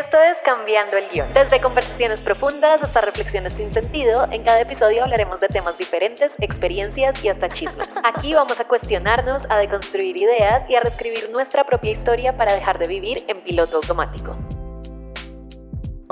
Esto es Cambiando el Guión. Desde conversaciones profundas hasta reflexiones sin sentido, en cada episodio hablaremos de temas diferentes, experiencias y hasta chismes. Aquí vamos a cuestionarnos, a deconstruir ideas y a reescribir nuestra propia historia para dejar de vivir en piloto automático.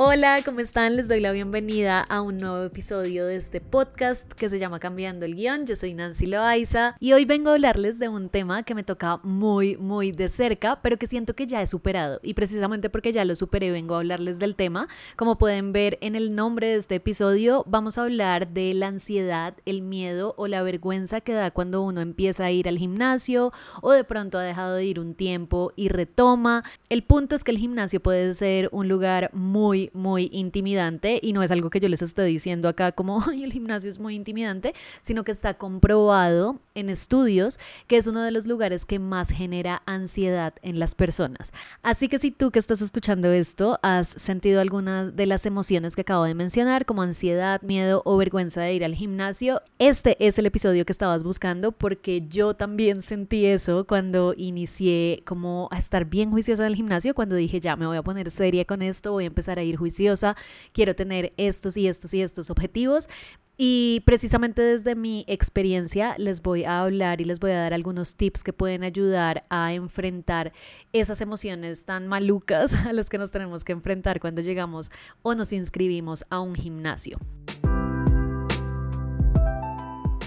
Hola, ¿cómo están? Les doy la bienvenida a un nuevo episodio de este podcast que se llama Cambiando el Guión. Yo soy Nancy Loaiza y hoy vengo a hablarles de un tema que me toca muy, muy de cerca, pero que siento que ya he superado. Y precisamente porque ya lo superé, vengo a hablarles del tema. Como pueden ver en el nombre de este episodio, vamos a hablar de la ansiedad, el miedo o la vergüenza que da cuando uno empieza a ir al gimnasio o de pronto ha dejado de ir un tiempo y retoma. El punto es que el gimnasio puede ser un lugar muy muy, intimidante y no es algo que yo les esté diciendo acá como, ay, el gimnasio es muy intimidante, sino que está comprobado en estudios que es uno de los lugares que más genera ansiedad en las personas. Así que si tú que estás escuchando esto has sentido alguna de las emociones que acabo de mencionar, como ansiedad, miedo o vergüenza de ir al gimnasio, este es el episodio que estabas buscando porque yo también sentí eso cuando inicié como a estar bien juiciosa en el gimnasio, cuando dije ya me voy a poner seria con esto, voy a empezar a ir juiciosa, quiero tener estos y estos y estos objetivos. Y precisamente desde mi experiencia les voy a hablar y les voy a dar algunos tips que pueden ayudar a enfrentar esas emociones tan malucas a las que nos tenemos que enfrentar cuando llegamos o nos inscribimos a un gimnasio.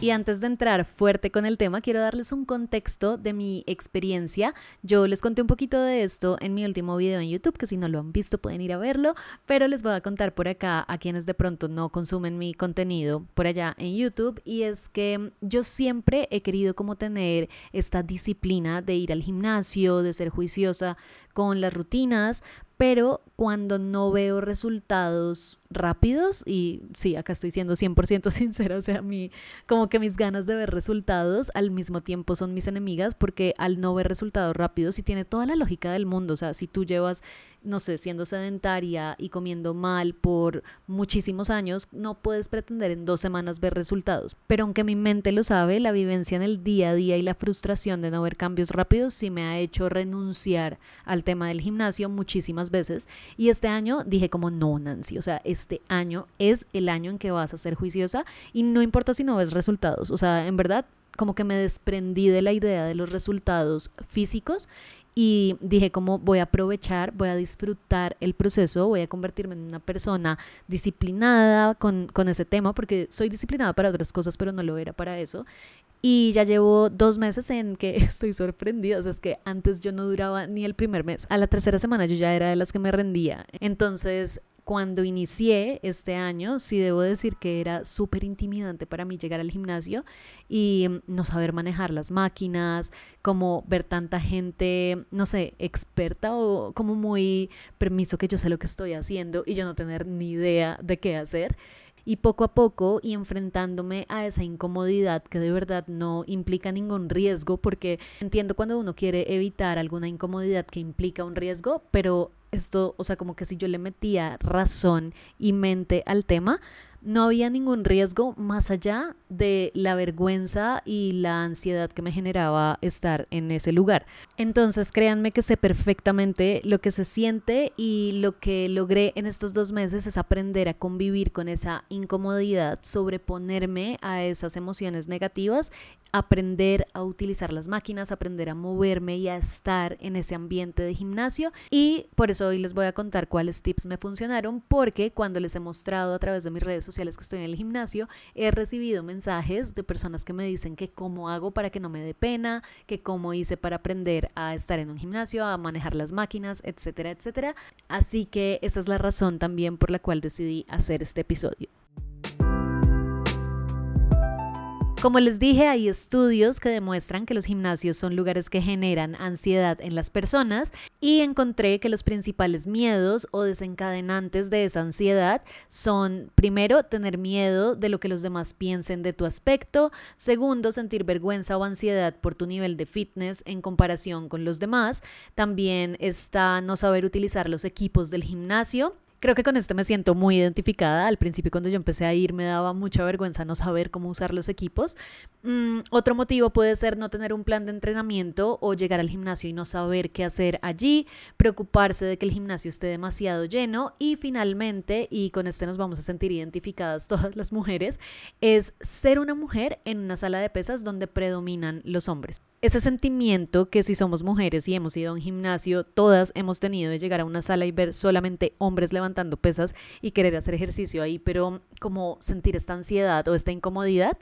Y antes de entrar fuerte con el tema, quiero darles un contexto de mi experiencia. Yo les conté un poquito de esto en mi último video en YouTube, que si no lo han visto pueden ir a verlo, pero les voy a contar por acá a quienes de pronto no consumen mi contenido por allá en YouTube. Y es que yo siempre he querido como tener esta disciplina de ir al gimnasio, de ser juiciosa con las rutinas, pero cuando no veo resultados rápidos, y sí, acá estoy siendo 100% sincera, o sea, a mí como que mis ganas de ver resultados al mismo tiempo son mis enemigas, porque al no ver resultados rápidos, y tiene toda la lógica del mundo, o sea, si tú llevas no sé, siendo sedentaria y comiendo mal por muchísimos años, no puedes pretender en dos semanas ver resultados. Pero aunque mi mente lo sabe, la vivencia en el día a día y la frustración de no ver cambios rápidos sí me ha hecho renunciar al tema del gimnasio muchísimas veces. Y este año dije como, no, Nancy, o sea, este año es el año en que vas a ser juiciosa y no importa si no ves resultados. O sea, en verdad, como que me desprendí de la idea de los resultados físicos y dije como voy a aprovechar, voy a disfrutar el proceso, voy a convertirme en una persona disciplinada con, con, ese tema, porque soy disciplinada para otras cosas, pero no lo era para eso. Y ya llevo dos meses en que estoy sorprendida, o sea, es que antes yo no duraba ni el primer mes, a la tercera semana yo ya era de las que me rendía. Entonces cuando inicié este año, sí debo decir que era súper intimidante para mí llegar al gimnasio y mm, no saber manejar las máquinas, como ver tanta gente, no sé, experta o como muy permiso que yo sé lo que estoy haciendo y yo no tener ni idea de qué hacer y poco a poco y enfrentándome a esa incomodidad que de verdad no implica ningún riesgo, porque entiendo cuando uno quiere evitar alguna incomodidad que implica un riesgo, pero esto, o sea, como que si yo le metía razón y mente al tema, no había ningún riesgo más allá de la vergüenza y la ansiedad que me generaba estar en ese lugar. Entonces créanme que sé perfectamente lo que se siente y lo que logré en estos dos meses es aprender a convivir con esa incomodidad, sobreponerme a esas emociones negativas aprender a utilizar las máquinas, aprender a moverme y a estar en ese ambiente de gimnasio. Y por eso hoy les voy a contar cuáles tips me funcionaron, porque cuando les he mostrado a través de mis redes sociales que estoy en el gimnasio, he recibido mensajes de personas que me dicen que cómo hago para que no me dé pena, que cómo hice para aprender a estar en un gimnasio, a manejar las máquinas, etcétera, etcétera. Así que esa es la razón también por la cual decidí hacer este episodio. Como les dije, hay estudios que demuestran que los gimnasios son lugares que generan ansiedad en las personas y encontré que los principales miedos o desencadenantes de esa ansiedad son, primero, tener miedo de lo que los demás piensen de tu aspecto, segundo, sentir vergüenza o ansiedad por tu nivel de fitness en comparación con los demás, también está no saber utilizar los equipos del gimnasio, Creo que con este me siento muy identificada. Al principio cuando yo empecé a ir me daba mucha vergüenza no saber cómo usar los equipos. Mm, otro motivo puede ser no tener un plan de entrenamiento o llegar al gimnasio y no saber qué hacer allí, preocuparse de que el gimnasio esté demasiado lleno y finalmente, y con este nos vamos a sentir identificadas todas las mujeres, es ser una mujer en una sala de pesas donde predominan los hombres. Ese sentimiento que si somos mujeres y hemos ido a un gimnasio, todas hemos tenido de llegar a una sala y ver solamente hombres levantando pesas y querer hacer ejercicio ahí, pero como sentir esta ansiedad o esta incomodidad,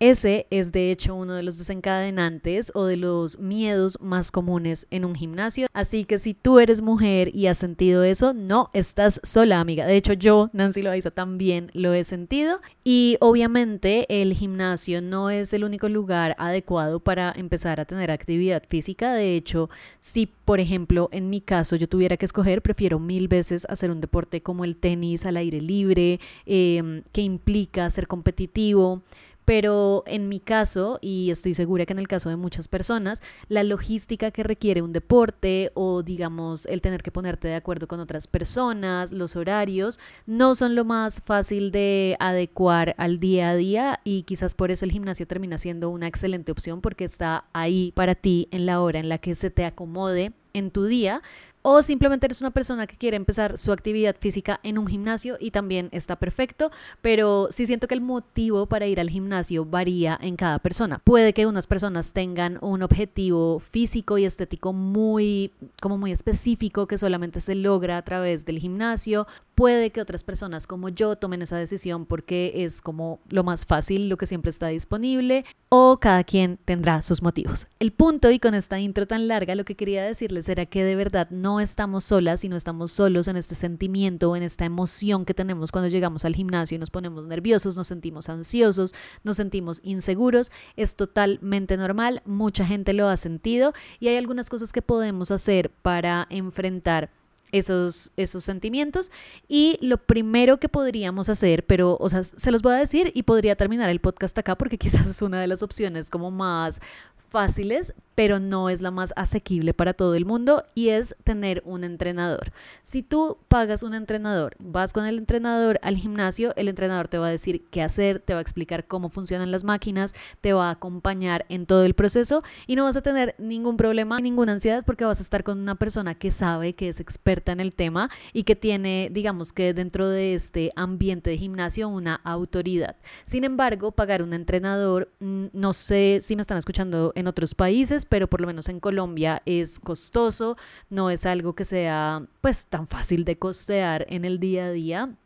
ese es de hecho uno de los desencadenantes o de los miedos más comunes en un gimnasio. Así que si tú eres mujer y has sentido eso, no estás sola, amiga. De hecho, yo, Nancy Loaiza, también lo he sentido. Y obviamente el gimnasio no es el único lugar adecuado para empezar a tener actividad física. De hecho, si por ejemplo en mi caso yo tuviera que escoger, prefiero mil veces hacer un deporte como el tenis al aire libre, eh, que implica ser competitivo pero en mi caso, y estoy segura que en el caso de muchas personas, la logística que requiere un deporte o digamos el tener que ponerte de acuerdo con otras personas, los horarios, no son lo más fácil de adecuar al día a día y quizás por eso el gimnasio termina siendo una excelente opción porque está ahí para ti en la hora en la que se te acomode en tu día, o simplemente eres una persona que quiere empezar su actividad física en un gimnasio y también está perfecto, pero sí siento que el motivo para ir al gimnasio varía en cada persona. Puede que unas personas tengan un objetivo físico y estético muy como muy específico que solamente se logra a través del gimnasio, Puede que otras personas como yo tomen esa decisión porque es como lo más fácil, lo que siempre está disponible, o cada quien tendrá sus motivos. El punto, y con esta intro tan larga, lo que quería decirles era que de verdad no estamos solas y no estamos solos en este sentimiento o en esta emoción que tenemos cuando llegamos al gimnasio y nos ponemos nerviosos, nos sentimos ansiosos, nos sentimos inseguros. Es totalmente normal, mucha gente lo ha sentido y hay algunas cosas que podemos hacer para enfrentar esos, esos sentimientos. Y lo primero que podríamos hacer, pero, o sea, se los voy a decir y podría terminar el podcast acá porque quizás es una de las opciones como más fáciles, pero no es la más asequible para todo el mundo y es tener un entrenador. Si tú pagas un entrenador, vas con el entrenador al gimnasio, el entrenador te va a decir qué hacer, te va a explicar cómo funcionan las máquinas, te va a acompañar en todo el proceso y no vas a tener ningún problema, ninguna ansiedad porque vas a estar con una persona que sabe, que es experta en el tema y que tiene, digamos que dentro de este ambiente de gimnasio una autoridad. Sin embargo, pagar un entrenador, no sé si me están escuchando en otros países, pero por lo menos en Colombia es costoso, no es algo que sea pues tan fácil de costear en el día a día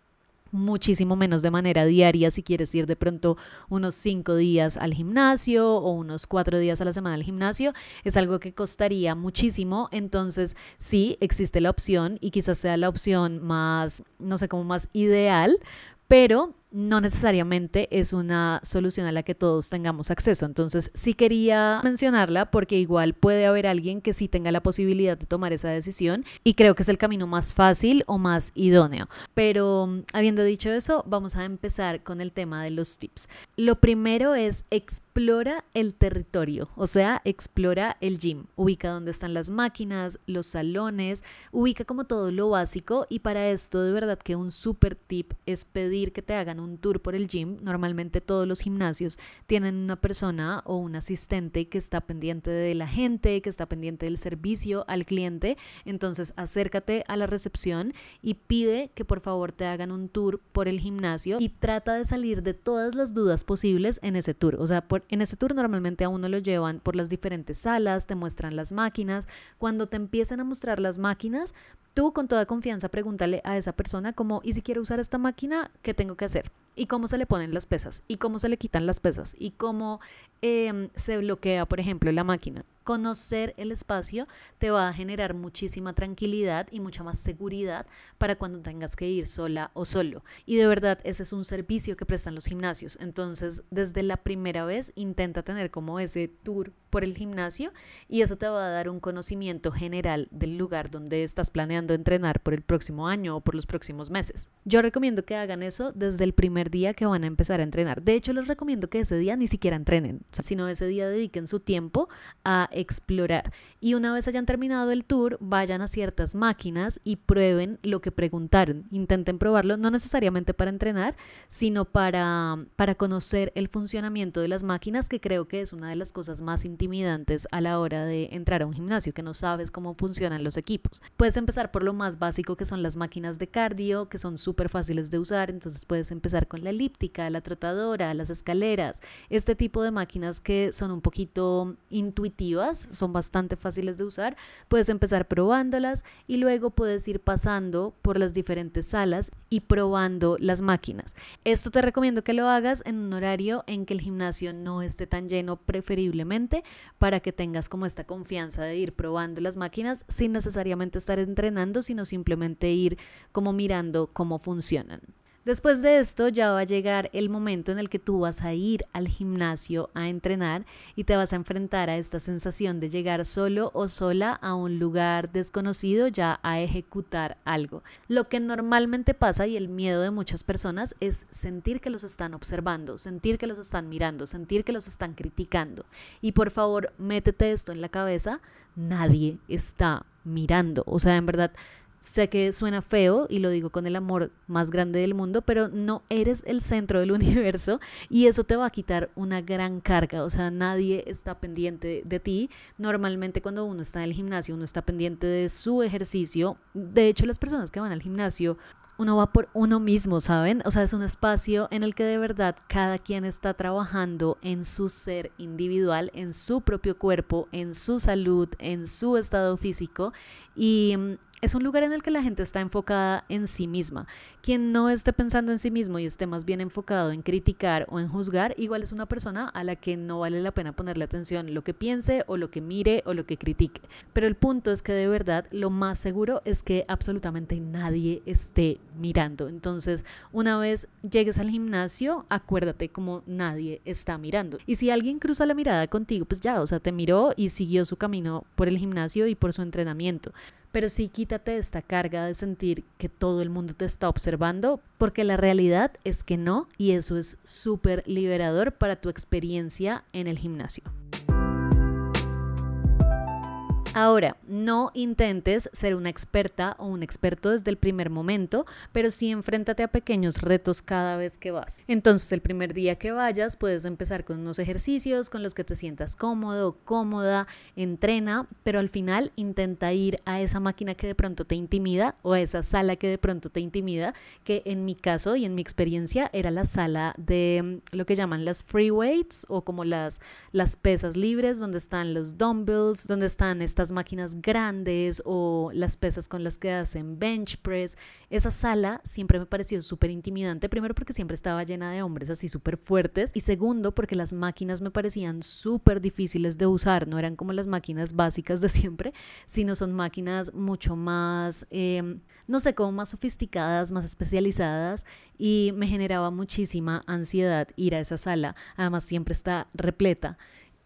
muchísimo menos de manera diaria si quieres ir de pronto unos cinco días al gimnasio o unos cuatro días a la semana al gimnasio es algo que costaría muchísimo. Entonces sí existe la opción y quizás sea la opción más no sé como más ideal pero no necesariamente es una solución a la que todos tengamos acceso. Entonces, sí quería mencionarla porque igual puede haber alguien que sí tenga la posibilidad de tomar esa decisión y creo que es el camino más fácil o más idóneo. Pero habiendo dicho eso, vamos a empezar con el tema de los tips. Lo primero es explora el territorio, o sea, explora el gym. Ubica dónde están las máquinas, los salones, ubica como todo lo básico y para esto de verdad que un super tip es pedir que te hagan un tour por el gym, normalmente todos los gimnasios tienen una persona o un asistente que está pendiente de la gente, que está pendiente del servicio al cliente. Entonces acércate a la recepción y pide que por favor te hagan un tour por el gimnasio y trata de salir de todas las dudas posibles en ese tour. O sea, en ese tour normalmente a uno lo llevan por las diferentes salas, te muestran las máquinas. Cuando te empiezan a mostrar las máquinas, tú con toda confianza pregúntale a esa persona como, ¿y si quiero usar esta máquina, qué tengo que hacer? ¿Y cómo se le ponen las pesas? ¿Y cómo se le quitan las pesas? ¿Y cómo em, se bloquea, por ejemplo, la máquina? Conocer el espacio te va a generar muchísima tranquilidad y mucha más seguridad para cuando tengas que ir sola o solo. Y de verdad, ese es un servicio que prestan los gimnasios. Entonces, desde la primera vez, intenta tener como ese tour por el gimnasio y eso te va a dar un conocimiento general del lugar donde estás planeando entrenar por el próximo año o por los próximos meses. Yo recomiendo que hagan eso desde el primer día que van a empezar a entrenar. De hecho, les recomiendo que ese día ni siquiera entrenen, sino ese día dediquen su tiempo a explorar. Y una vez hayan terminado el tour, vayan a ciertas máquinas y prueben lo que preguntaron. Intenten probarlo, no necesariamente para entrenar, sino para, para conocer el funcionamiento de las máquinas, que creo que es una de las cosas más intimidantes a la hora de entrar a un gimnasio, que no sabes cómo funcionan los equipos. Puedes empezar por lo más básico que son las máquinas de cardio, que son súper fáciles de usar, entonces puedes empezar con la elíptica, la trotadora, las escaleras, este tipo de máquinas que son un poquito intuitivas, son bastante fáciles de usar, puedes empezar probándolas y luego puedes ir pasando por las diferentes salas y probando las máquinas. Esto te recomiendo que lo hagas en un horario en que el gimnasio no esté tan lleno preferiblemente para que tengas como esta confianza de ir probando las máquinas sin necesariamente estar entrenando, sino simplemente ir como mirando cómo funcionan. Después de esto ya va a llegar el momento en el que tú vas a ir al gimnasio a entrenar y te vas a enfrentar a esta sensación de llegar solo o sola a un lugar desconocido ya a ejecutar algo. Lo que normalmente pasa y el miedo de muchas personas es sentir que los están observando, sentir que los están mirando, sentir que los están criticando. Y por favor, métete esto en la cabeza, nadie está mirando. O sea, en verdad, Sé que suena feo y lo digo con el amor más grande del mundo, pero no eres el centro del universo y eso te va a quitar una gran carga. O sea, nadie está pendiente de ti. Normalmente cuando uno está en el gimnasio, uno está pendiente de su ejercicio. De hecho, las personas que van al gimnasio uno va por uno mismo, ¿saben? O sea, es un espacio en el que de verdad cada quien está trabajando en su ser individual, en su propio cuerpo, en su salud, en su estado físico y mm, es un lugar en el que la gente está enfocada en sí misma. Quien no esté pensando en sí mismo y esté más bien enfocado en criticar o en juzgar, igual es una persona a la que no vale la pena ponerle atención lo que piense o lo que mire o lo que critique. Pero el punto es que de verdad lo más seguro es que absolutamente nadie esté mirando. Entonces, una vez llegues al gimnasio, acuérdate como nadie está mirando. Y si alguien cruza la mirada contigo, pues ya, o sea, te miró y siguió su camino por el gimnasio y por su entrenamiento pero sí quítate esta carga de sentir que todo el mundo te está observando, porque la realidad es que no, y eso es súper liberador para tu experiencia en el gimnasio. Ahora, no intentes ser una experta o un experto desde el primer momento, pero sí enfréntate a pequeños retos cada vez que vas. Entonces, el primer día que vayas, puedes empezar con unos ejercicios con los que te sientas cómodo, cómoda, entrena, pero al final intenta ir a esa máquina que de pronto te intimida o a esa sala que de pronto te intimida, que en mi caso y en mi experiencia era la sala de mm, lo que llaman las free weights o como las, las pesas libres, donde están los dumbbells, donde están estas máquinas grandes o las pesas con las que hacen bench press. Esa sala siempre me pareció súper intimidante, primero porque siempre estaba llena de hombres así súper fuertes y segundo porque las máquinas me parecían súper difíciles de usar, no eran como las máquinas básicas de siempre, sino son máquinas mucho más, em, no sé, como más sofisticadas, más especializadas y me generaba muchísima ansiedad ir a esa sala, además siempre está repleta.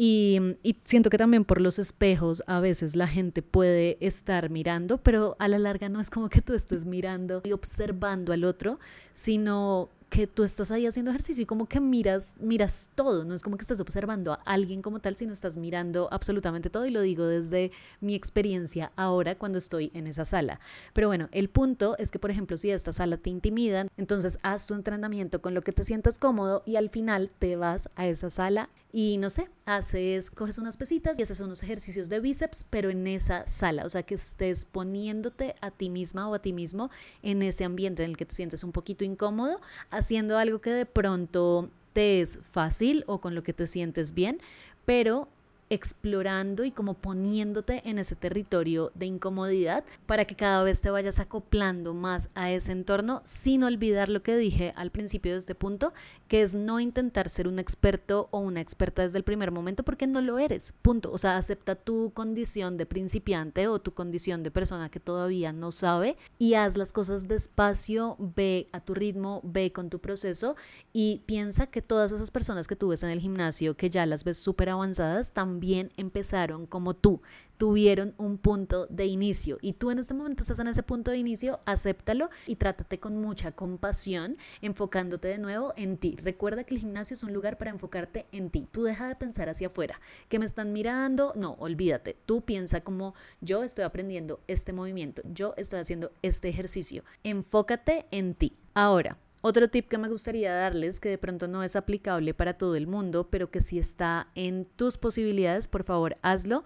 Y, siento que también por los espejos a veces la gente puede estar mirando, pero a la larga no es como que tú estés mirando y observando al otro, sino que tú estás ahí haciendo ejercicio y como que miras, miras todo, no es como que estás observando a alguien como tal, sino estás mirando absolutamente todo y lo digo desde mi experiencia ahora cuando estoy en esa sala. Pero bueno, el punto es que, por ejemplo, si esta sala te intimida, entonces haz tu entrenamiento con lo que te sientas cómodo y al final te vas a esa sala y no sé, haces, coges unas pesitas y haces unos ejercicios de bíceps, pero en esa sala, o sea, que estés poniéndote a ti misma o a ti mismo en ese ambiente en el que te sientes un poquito incómodo, haciendo algo que de pronto te es fácil o con lo que te sientes bien, pero explorando y como poniéndote en ese territorio de incomodidad para que cada vez te vayas acoplando más a ese entorno sin olvidar lo que dije al principio de este punto, que es no intentar ser un experto o una experta desde el primer momento porque no lo eres, punto. O sea, acepta tu condición de principiante o tu condición de persona que todavía no sabe y haz las cosas despacio, ve a tu ritmo, ve con tu proceso y piensa que todas esas personas que tú ves en el gimnasio, que ya las ves súper avanzadas, también también empezaron como tú, tuvieron un punto de inicio y tú en este momento estás en ese punto de inicio, acéptalo y trátate con mucha compasión, enfocándote de nuevo en ti. Recuerda que el gimnasio es un lugar para enfocarte en ti. Tú deja de pensar hacia afuera, que me están mirando, no, olvídate. Tú piensa como yo estoy aprendiendo este movimiento, yo estoy haciendo este ejercicio. Enfócate en ti. Ahora, otro tip que me gustaría darles, que de pronto no es aplicable para todo el mundo, pero que si está en tus posibilidades, por favor hazlo,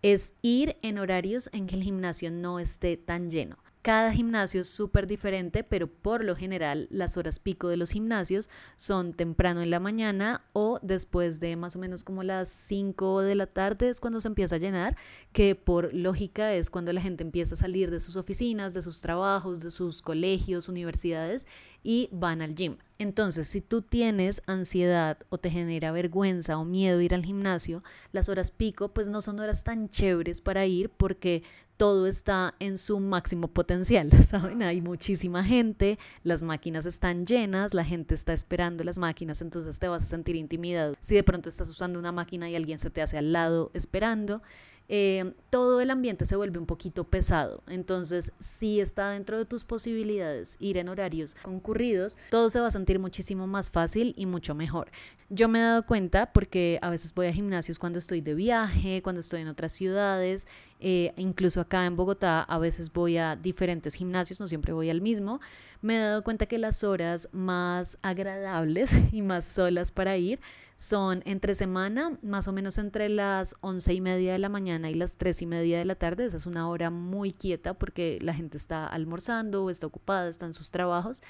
es ir en horarios en que el gimnasio no esté tan lleno. Cada gimnasio es súper diferente, pero por lo general las horas pico de los gimnasios son temprano en la mañana o después de más o menos como las 5 de la tarde es cuando se empieza a llenar, que por lógica es cuando la gente empieza a salir de sus oficinas, de sus trabajos, de sus colegios, universidades y van al gym. Entonces, si tú tienes ansiedad o te genera vergüenza o miedo ir al gimnasio, las horas pico pues no son horas tan chéveres para ir porque todo está en su máximo potencial, ¿saben? Hay muchísima gente, las máquinas están llenas, la gente está esperando las máquinas, entonces te vas a sentir intimidado. Si de pronto estás usando una máquina y alguien se te hace al lado esperando, eh, todo el ambiente se vuelve un poquito pesado. Entonces, si está dentro de tus posibilidades ir en horarios concurridos, todo se va a sentir muchísimo más fácil y mucho mejor. Yo me he dado cuenta porque a veces voy a gimnasios cuando estoy de viaje, cuando estoy en otras ciudades, eh, incluso acá en Bogotá a veces voy a diferentes gimnasios, no siempre voy al mismo. Me he dado cuenta que las horas más agradables y más solas para ir son entre semana, más o menos entre las once y media de la mañana y las tres y media de la tarde. Esa es una hora muy quieta porque la gente está almorzando o está ocupada, está en sus trabajos.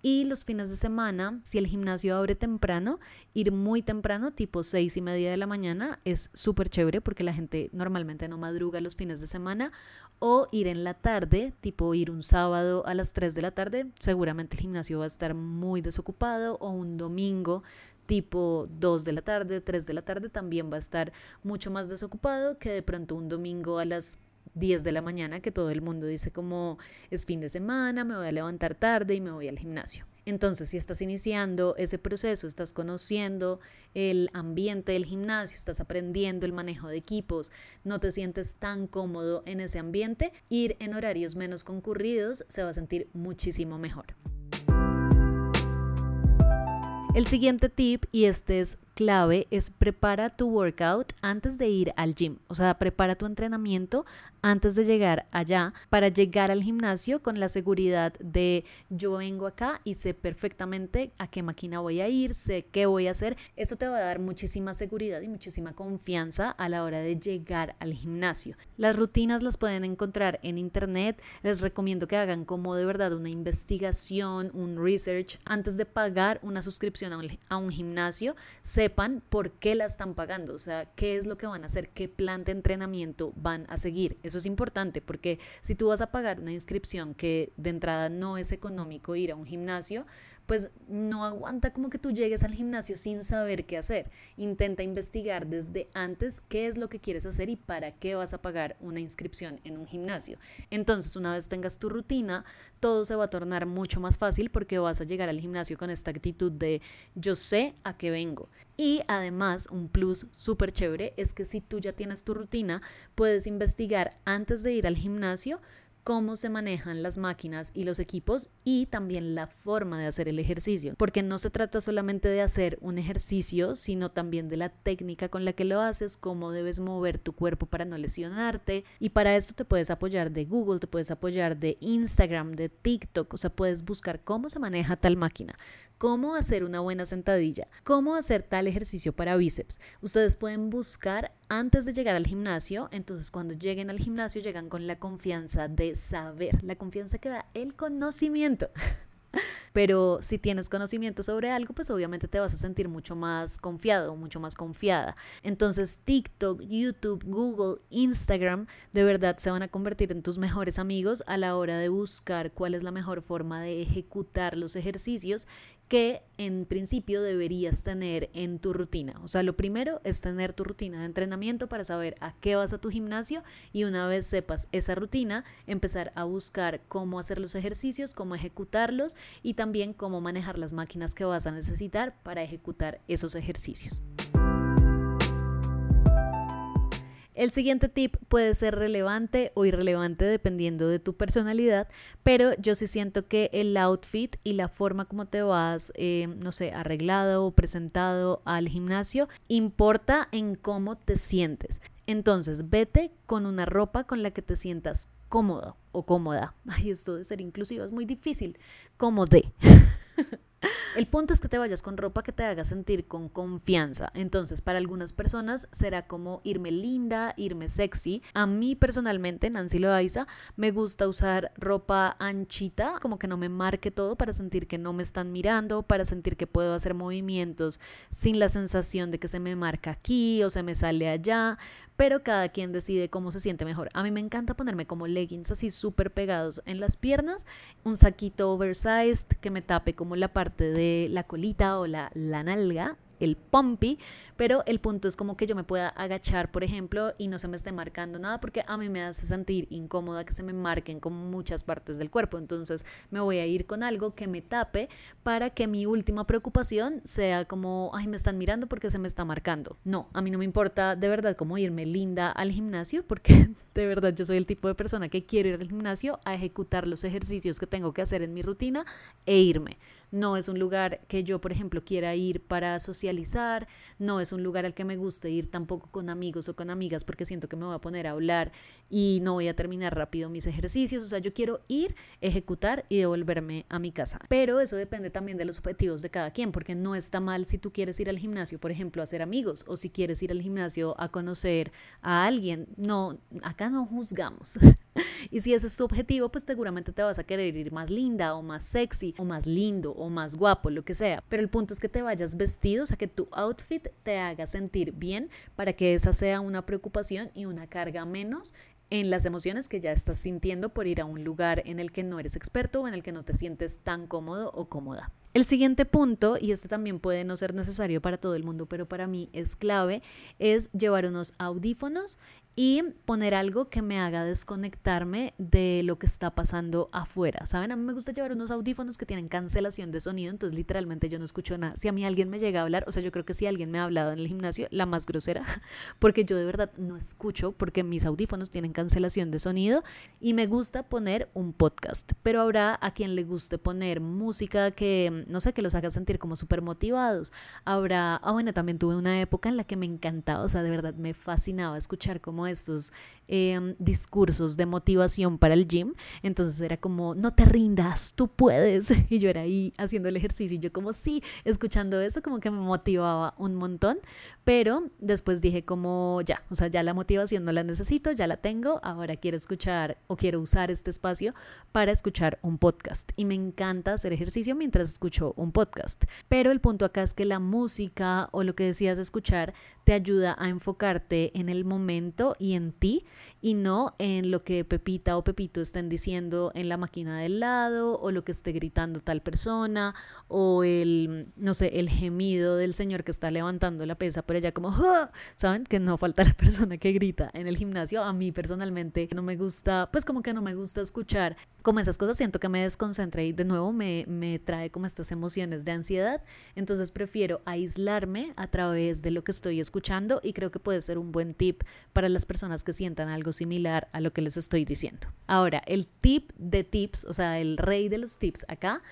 Y los fines de semana, si el gimnasio abre temprano, ir muy temprano, tipo seis y media de la mañana, es súper chévere porque la gente normalmente no madruga los fines de semana. O ir en la tarde, tipo ir un sábado a las 3 de la tarde, seguramente el gimnasio va a estar muy desocupado. O un domingo, tipo 2 de la tarde, 3 de la tarde, también va a estar mucho más desocupado que de pronto un domingo a las 10 de la mañana que todo el mundo dice como es fin de semana, me voy a levantar tarde y me voy al gimnasio. Entonces, si estás iniciando ese proceso, estás conociendo el ambiente del gimnasio, estás aprendiendo el manejo de equipos, no te sientes tan cómodo en ese ambiente, ir en horarios menos concurridos se va a sentir muchísimo mejor. El siguiente tip, y este es clave es prepara tu workout antes de ir al gym. O sea, prepara tu entrenamiento antes de llegar allá para llegar al gimnasio con la seguridad de yo vengo acá y sé perfectamente a qué máquina voy a ir, sé qué voy a hacer. Eso te va a dar muchísima seguridad y muchísima confianza a la hora de llegar al gimnasio. Las rutinas las pueden encontrar en internet. Les recomiendo que hagan como de verdad una investigación, un research antes de pagar una suscripción a un, gimnasio. Sepan por qué la están pagando, o sea, qué es lo que van a hacer, qué plan de entrenamiento van a seguir. Eso es importante porque si tú vas a pagar una inscripción que de entrada no es económico ir a un gimnasio, pues no aguanta como que tú llegues al gimnasio sin saber qué hacer. Intenta investigar desde antes qué es lo que quieres hacer y para qué vas a pagar una inscripción en un gimnasio. Entonces, una vez tengas tu rutina, todo se va a tornar mucho más fácil porque vas a llegar al gimnasio con esta actitud de yo sé a qué vengo. Y además, un plus súper chévere es que si tú ya tienes tu rutina, puedes investigar antes de ir al gimnasio cómo se manejan las máquinas y los equipos y también la forma de hacer el ejercicio, porque no se trata solamente de hacer un ejercicio, sino también de la técnica con la que lo haces, cómo debes mover tu cuerpo para no lesionarte y para eso te puedes apoyar de Google, te puedes apoyar de Instagram, de TikTok, o sea, puedes buscar cómo se maneja tal máquina, cómo hacer una buena sentadilla, cómo hacer tal ejercicio para bíceps. Ustedes pueden buscar antes de llegar al gimnasio, entonces cuando lleguen al gimnasio llegan con la confianza de saber, la confianza que da el conocimiento. Pero si tienes conocimiento sobre algo, pues obviamente te vas a sentir mucho más confiado, mucho más confiada. Entonces TikTok, YouTube, Google, Instagram, de verdad se van a convertir en tus mejores amigos a la hora de buscar cuál es la mejor forma de ejecutar los ejercicios que en principio deberías tener en tu rutina. O sea, lo primero es tener tu rutina de entrenamiento para saber a qué vas a tu gimnasio y una vez sepas esa rutina, empezar a buscar cómo hacer los ejercicios, cómo ejecutarlos y también cómo manejar las máquinas que vas a necesitar para ejecutar esos ejercicios. El siguiente tip puede ser relevante o irrelevante dependiendo de tu personalidad, pero yo sí siento que el outfit y la forma como te vas, eh, no sé, arreglado o presentado al gimnasio importa en cómo te sientes. Entonces, vete con una ropa con la que te sientas cómodo o cómoda. Ay, esto de ser inclusivo es muy difícil. Cómodo. El punto es que te vayas con ropa que te haga sentir con confianza. Entonces, para algunas personas será como irme linda, irme sexy. A mí personalmente, Nancy Loaiza, me gusta usar ropa anchita, como que no me marque todo para sentir que no me están mirando, para sentir que puedo hacer movimientos sin la sensación de que se me marca aquí o se me sale allá pero cada quien decide cómo se siente mejor. A mí me encanta ponerme como leggings así súper pegados en las piernas, un saquito oversized que me tape como la parte de la colita o la, la nalga el pumpy, pero el punto es como que yo me pueda agachar, por ejemplo, y no se me esté marcando nada, porque a mí me hace sentir incómoda que se me marquen como muchas partes del cuerpo. Entonces me voy a ir con algo que me tape para que mi última preocupación sea como, ay, me están mirando porque se me está marcando. No, a mí no me importa de verdad cómo irme linda al gimnasio, porque de verdad yo soy el tipo de persona que quiere ir al gimnasio a ejecutar los ejercicios que tengo que hacer en mi rutina e irme. No es un lugar que yo, por ejemplo, quiera ir para socializar, no es un lugar al que me guste ir tampoco con amigos o con amigas porque siento que me voy a poner a hablar y no voy a terminar rápido mis ejercicios. O sea, yo quiero ir, ejecutar y devolverme a mi casa. Pero eso depende también de los objetivos de cada quien, porque no está mal si tú quieres ir al gimnasio, por ejemplo, a hacer amigos o si quieres ir al gimnasio a conocer a alguien. No, acá no juzgamos. y si ese es tu objetivo, pues seguramente te vas a querer ir más linda o más sexy o más lindo o más guapo, lo que sea. Pero el punto es que te vayas vestido, o sea, que tu outfit te haga sentir bien para que esa sea una preocupación y una carga menos en las emociones que ya estás sintiendo por ir a un lugar en el que no eres experto o en el que no te sientes tan cómodo o cómoda. El siguiente punto, y este también puede no ser necesario para todo el mundo, pero para mí es clave, es llevar unos audífonos y poner algo que me haga desconectarme de lo que está pasando afuera. ¿Saben? A mí me gusta llevar unos audífonos que tienen cancelación de sonido, entonces literalmente yo no escucho nada. Si a mí alguien me llega a hablar, o sea, yo creo que si alguien me ha hablado en el gimnasio, la más grosera, porque yo de verdad no escucho porque mis audífonos tienen cancelación de sonido y me gusta poner un podcast, pero habrá a quien le guste poner música que, no sé, que los haga sentir como súper motivados. Habrá, ah, bueno, también tuve una época en la que me encantaba, o sea, de verdad me fascinaba escuchar como estos em, discursos de motivación para el gym. Entonces era como, no te rindas, tú puedes. Y yo era ahí haciendo el ejercicio y yo como, sí, escuchando eso como que me motivaba un montón. Pero después dije como, ya, o sea, ya la motivación no la necesito, ya la tengo, ahora quiero escuchar o quiero usar este espacio para escuchar un podcast. Y me encanta hacer ejercicio mientras escucho un podcast. Pero el punto acá es que la música o lo que decías escuchar te ayuda a enfocarte en el momento y en ti y no en lo que Pepita o Pepito estén diciendo en la máquina del lado o lo que esté gritando tal persona o el, no sé, el gemido del señor que está levantando la pesa por allá como, ¿saben? Que no falta la persona que grita en el gimnasio. A mí personalmente no me gusta, pues como que no me gusta escuchar como esas cosas, siento que me desconcentra y de nuevo me, me trae como estas emociones de ansiedad. Entonces prefiero aislarme a través de lo que estoy escuchando y creo que puede ser un buen tip para las personas que sientan algo similar a lo que les estoy diciendo. Ahora, el tip de tips, o sea, el rey de los tips acá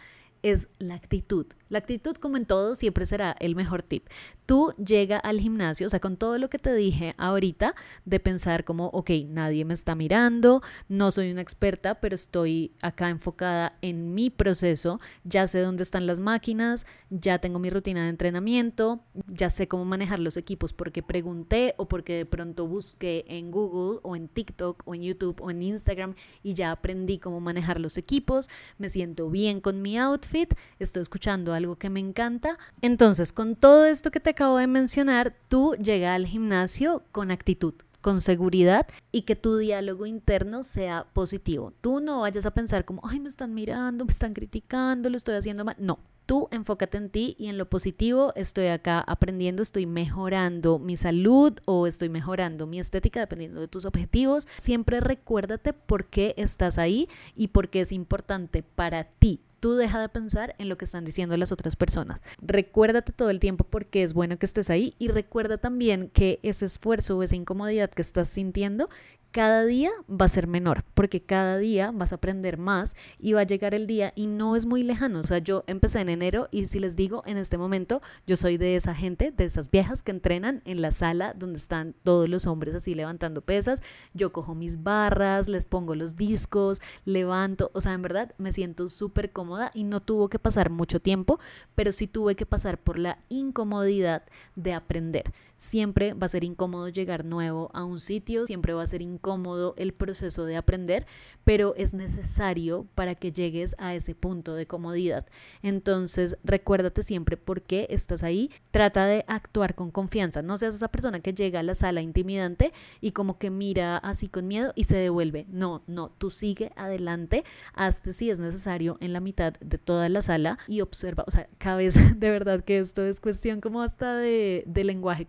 es la actitud. La actitud, como en todo, siempre será el mejor tip. Tú llega al gimnasio, o sea, con todo lo que te dije ahorita, de pensar como, ok, nadie me está mirando, no soy una experta, pero estoy acá enfocada en mi proceso, ya sé dónde están las máquinas, ya tengo mi rutina de entrenamiento, ya sé cómo manejar los equipos porque pregunté o porque de pronto busqué en Google o en TikTok o en YouTube o en Instagram y ya aprendí cómo manejar los equipos, me siento bien con mi outfit, estoy escuchando algo que me encanta. Entonces, con todo esto que te acabo de mencionar, tú llega al gimnasio con actitud, con seguridad y que tu diálogo interno sea positivo. Tú no vayas a pensar como, ay, me están mirando, me están criticando, lo estoy haciendo mal. No, Tú enfócate en ti y en lo positivo. Estoy acá aprendiendo, estoy mejorando mi salud o estoy mejorando mi estética dependiendo de tus objetivos. Siempre recuérdate por qué estás ahí y por qué es importante para ti Tú deja de pensar en lo que están diciendo las otras personas. Recuérdate todo el tiempo porque es bueno que estés ahí y recuerda también que ese esfuerzo o esa incomodidad que estás sintiendo cada día va a ser menor, porque cada día vas a aprender más y va a llegar el día y no es muy lejano. O sea, yo empecé en enero y si les digo en este momento, yo soy de esa gente, de esas viejas que entrenan en la sala donde están todos los hombres así levantando pesas. Yo cojo mis barras, les pongo los discos, levanto. O sea, en verdad me siento súper cómoda y no tuvo que pasar mucho tiempo, pero sí tuve que pasar por la incomodidad de aprender. Siempre va a ser incómodo llegar nuevo a un sitio, siempre va a ser incómodo el proceso de aprender, pero es necesario para que llegues a ese punto de comodidad. Entonces, recuérdate siempre por qué estás ahí, trata de actuar con confianza, no seas esa persona que llega a la sala intimidante y como que mira así con miedo y se devuelve. No, no, tú sigue adelante, hasta si es necesario en la mitad de toda la sala y observa, o sea, cada vez de verdad que esto es cuestión como hasta de, de lenguaje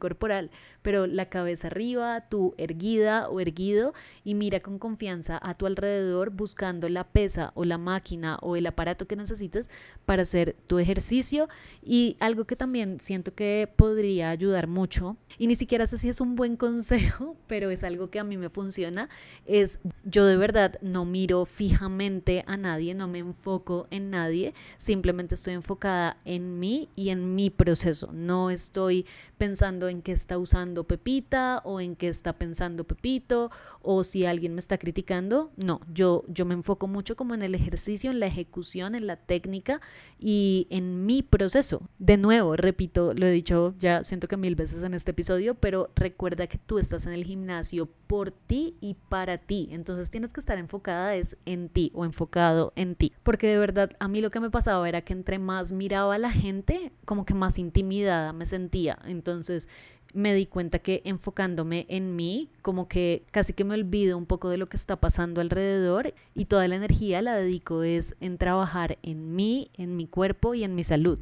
pero la cabeza arriba, tú erguida o erguido y mira con confianza a tu alrededor buscando la pesa o la máquina o el aparato que necesites para hacer tu ejercicio. Y algo que también siento que podría ayudar mucho y ni siquiera sé si es un buen consejo, pero es algo que a mí me funciona, es yo de verdad no miro fijamente a nadie, no me enfoco en nadie, simplemente estoy enfocada en mí y en mi proceso, no estoy pensando en está usando Pepita o en qué está pensando Pepito o si alguien me está criticando. No, yo, yo me enfoco mucho como en el ejercicio, en la ejecución, en la técnica y en mi proceso. De nuevo, repito, lo he dicho ya siento que mil veces en este episodio, pero recuerda que tú estás en el gimnasio por ti y para ti. Entonces tienes que estar enfocada es en ti o enfocado en ti. Porque de verdad a mí lo que me pasaba era que entre más miraba a la gente, como que más intimidada me sentía. Entonces me di cuenta que enfocándome en mí, como que casi que me olvido un poco de lo que está pasando alrededor y toda la energía la dedico es en trabajar en mí, en mi cuerpo y en mi salud.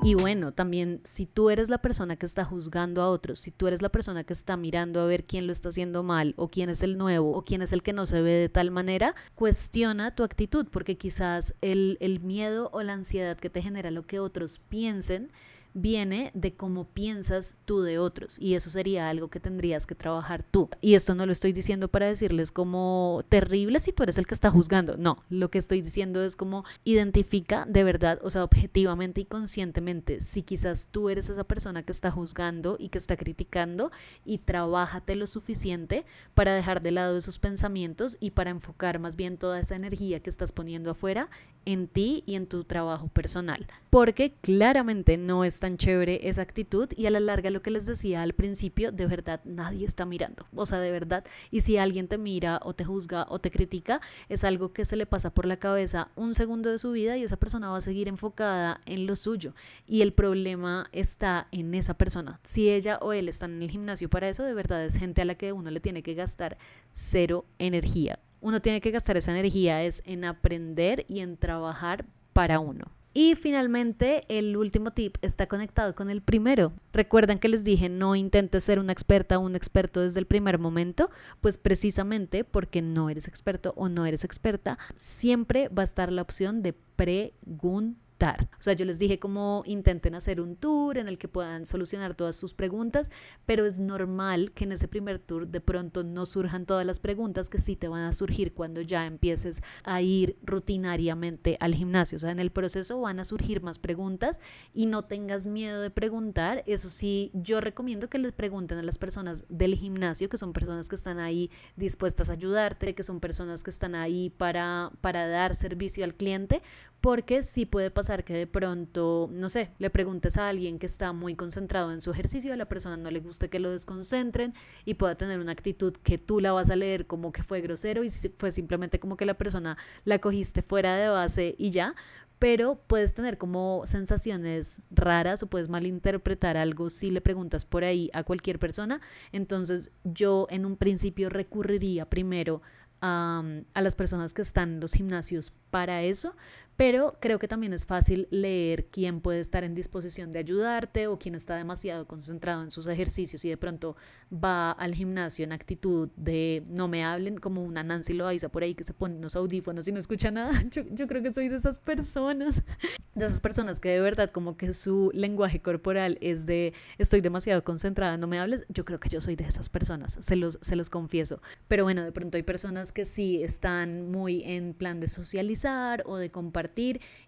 Y bueno, también si tú eres la persona que está juzgando a otros, si tú eres la persona que está mirando a ver quién lo está haciendo mal o quién es el nuevo o quién es el que no se ve de tal manera, cuestiona tu actitud porque quizás el, el miedo o la ansiedad que te genera lo que otros piensen viene de cómo piensas tú de otros y eso sería algo que tendrías que trabajar tú. Y esto no lo estoy diciendo para decirles como terrible si tú eres el que está juzgando, no, lo que estoy diciendo es como identifica de verdad, o sea, objetivamente y conscientemente si quizás tú eres esa persona que está juzgando y que está criticando y trabájate lo suficiente para dejar de lado esos pensamientos y para enfocar más bien toda esa energía que estás poniendo afuera en ti y en tu trabajo personal, porque claramente no es tan chévere esa actitud y a la larga lo que les decía al principio, de verdad nadie está mirando, o sea, de verdad, y si alguien te mira o te juzga o te critica, es algo que se le pasa por la cabeza un segundo de su vida y esa persona va a seguir enfocada en lo suyo y el problema está en esa persona. Si ella o él están en el gimnasio para eso, de verdad es gente a la que uno le tiene que gastar cero energía. Uno tiene que gastar esa energía es en aprender y en trabajar para uno. Y finalmente, el último tip está conectado con el primero. Recuerdan que les dije, no intentes ser una experta o un experto desde el primer momento, pues precisamente porque no eres experto o no eres experta, siempre va a estar la opción de preguntar o sea, yo les dije como intenten hacer un tour en el que puedan solucionar todas sus preguntas, pero es normal que en ese primer tour de pronto no surjan todas las preguntas que sí te van a surgir cuando ya empieces a ir rutinariamente al gimnasio. O sea, en el proceso van a surgir más preguntas y no tengas miedo de preguntar. Eso sí, yo recomiendo que les pregunten a las personas del gimnasio, que son personas que están ahí dispuestas a ayudarte, que son personas que están ahí para, para dar servicio al cliente, porque sí puede pasar que de pronto, no sé, le preguntes a alguien que está muy concentrado en su ejercicio, a la persona no le guste que lo desconcentren y pueda tener una actitud que tú la vas a leer como que fue grosero y fue simplemente como que la persona la cogiste fuera de base y ya, pero puedes tener como sensaciones raras o puedes malinterpretar algo si le preguntas por ahí a cualquier persona. Entonces yo en un principio recurriría primero a, a las personas que están en los gimnasios para eso, pero creo que también es fácil leer quién puede estar en disposición de ayudarte o quién está demasiado concentrado en sus ejercicios y de pronto va al gimnasio en actitud de no me hablen como una Nancy Loaiza por ahí que se pone unos audífonos y no escucha nada. Yo, yo creo que soy de esas personas, de esas personas que de verdad como que su lenguaje corporal es de estoy demasiado concentrada, no me hables. Yo creo que yo soy de esas personas, se los, se los confieso. Pero bueno, de pronto hay personas que sí están muy en plan de socializar o de compartir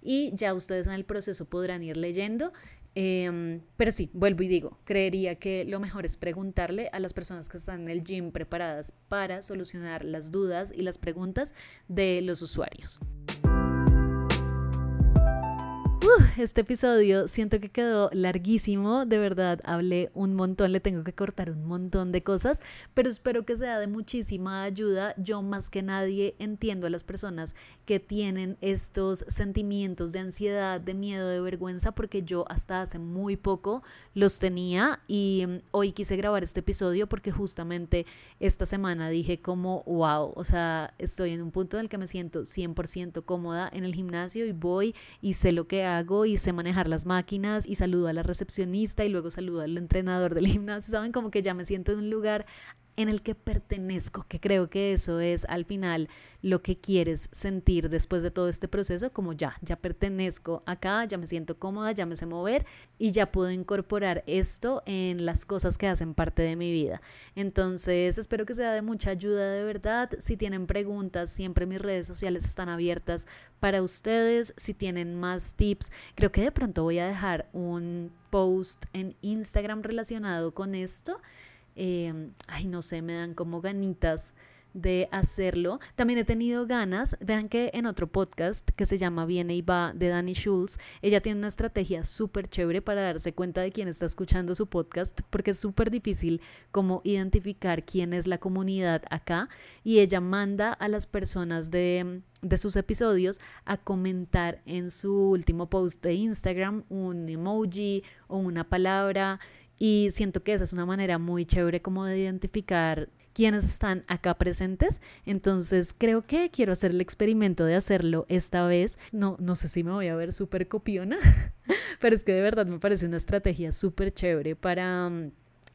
y ya ustedes en el proceso podrán ir leyendo. Em, pero sí, vuelvo y digo, creería que lo mejor es preguntarle a las personas que están en el gym preparadas para solucionar las dudas y las preguntas de los usuarios este episodio siento que quedó larguísimo, de verdad hablé un montón, le tengo que cortar un montón de cosas, pero espero que sea de muchísima ayuda. Yo más que nadie entiendo a las personas que tienen estos sentimientos de ansiedad, de miedo, de vergüenza, porque yo hasta hace muy poco los tenía y mm, hoy quise grabar este episodio porque justamente esta semana dije como, wow, o sea, estoy en un punto en el que me siento 100% cómoda en el gimnasio y voy y sé lo que hago y sé manejar las máquinas y saludo a la recepcionista y luego saludo al entrenador del gimnasio, ¿saben? Como que ya me siento en un lugar en el que pertenezco, que creo que eso es al final lo que quieres sentir después de todo este proceso, como ya, ya pertenezco acá, ya me siento cómoda, ya me sé mover y ya puedo incorporar esto en las cosas que hacen parte de mi vida. Entonces, espero que sea de mucha ayuda de verdad. Si tienen preguntas, siempre mis redes sociales están abiertas para ustedes. Si tienen más tips, creo que de pronto voy a dejar un post en Instagram relacionado con esto Em, ay, no sé, me dan como ganitas de hacerlo. También he tenido ganas, vean que en otro podcast que se llama Viene y va de Dani Schulz, ella tiene una estrategia súper chévere para darse cuenta de quién está escuchando su podcast, porque es súper difícil como identificar quién es la comunidad acá y ella manda a las personas de, de sus episodios a comentar en su último post de Instagram un emoji o una palabra y siento que esa es una manera muy chévere como de identificar quiénes están acá presentes. Entonces creo que quiero hacer el experimento de hacerlo esta vez. No, no sé si me voy a ver súper copiona, pero es que de verdad me parece una estrategia súper chévere para... Mm,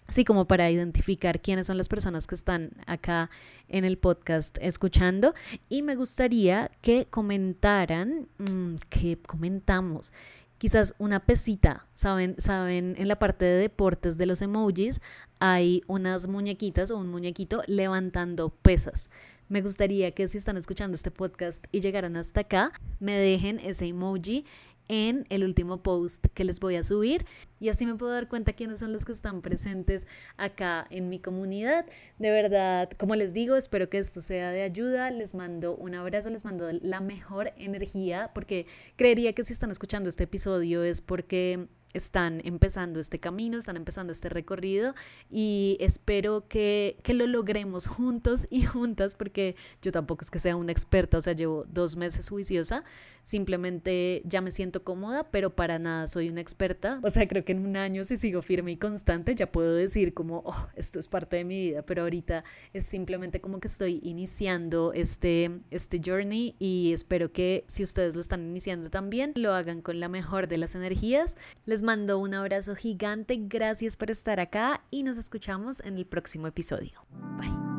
sí, como para identificar quiénes son las personas que están acá en el podcast escuchando. Y me gustaría que comentaran, mm, que comentamos, quizás una pesita, ¿saben? Saben, en la parte de deportes de los emojis hay unas muñequitas o un muñequito levantando pesas. Me gustaría que si están escuchando este podcast y llegaran hasta acá, me dejen ese emoji en el último post que les voy a subir y así me puedo dar cuenta quiénes son los que están presentes acá en mi comunidad. De verdad, como les digo, espero que esto sea de ayuda. Les mando un abrazo, les mando la mejor energía porque creería que si están escuchando este episodio es porque están empezando este camino, están empezando este recorrido y espero que, que, lo logremos juntos y juntas porque yo tampoco es que sea una experta, o sea, llevo dos meses juiciosa, simplemente ya me siento cómoda, pero para nada soy una experta, o sea, creo que en un año si sigo firme y constante ya puedo decir como, oh, esto es parte de mi vida, pero ahorita es simplemente como que estoy iniciando este, este journey y espero que si ustedes lo están iniciando también, lo hagan con la mejor de las energías. Les mando un abrazo gigante, gracias por estar acá y nos escuchamos en el próximo episodio. Bye.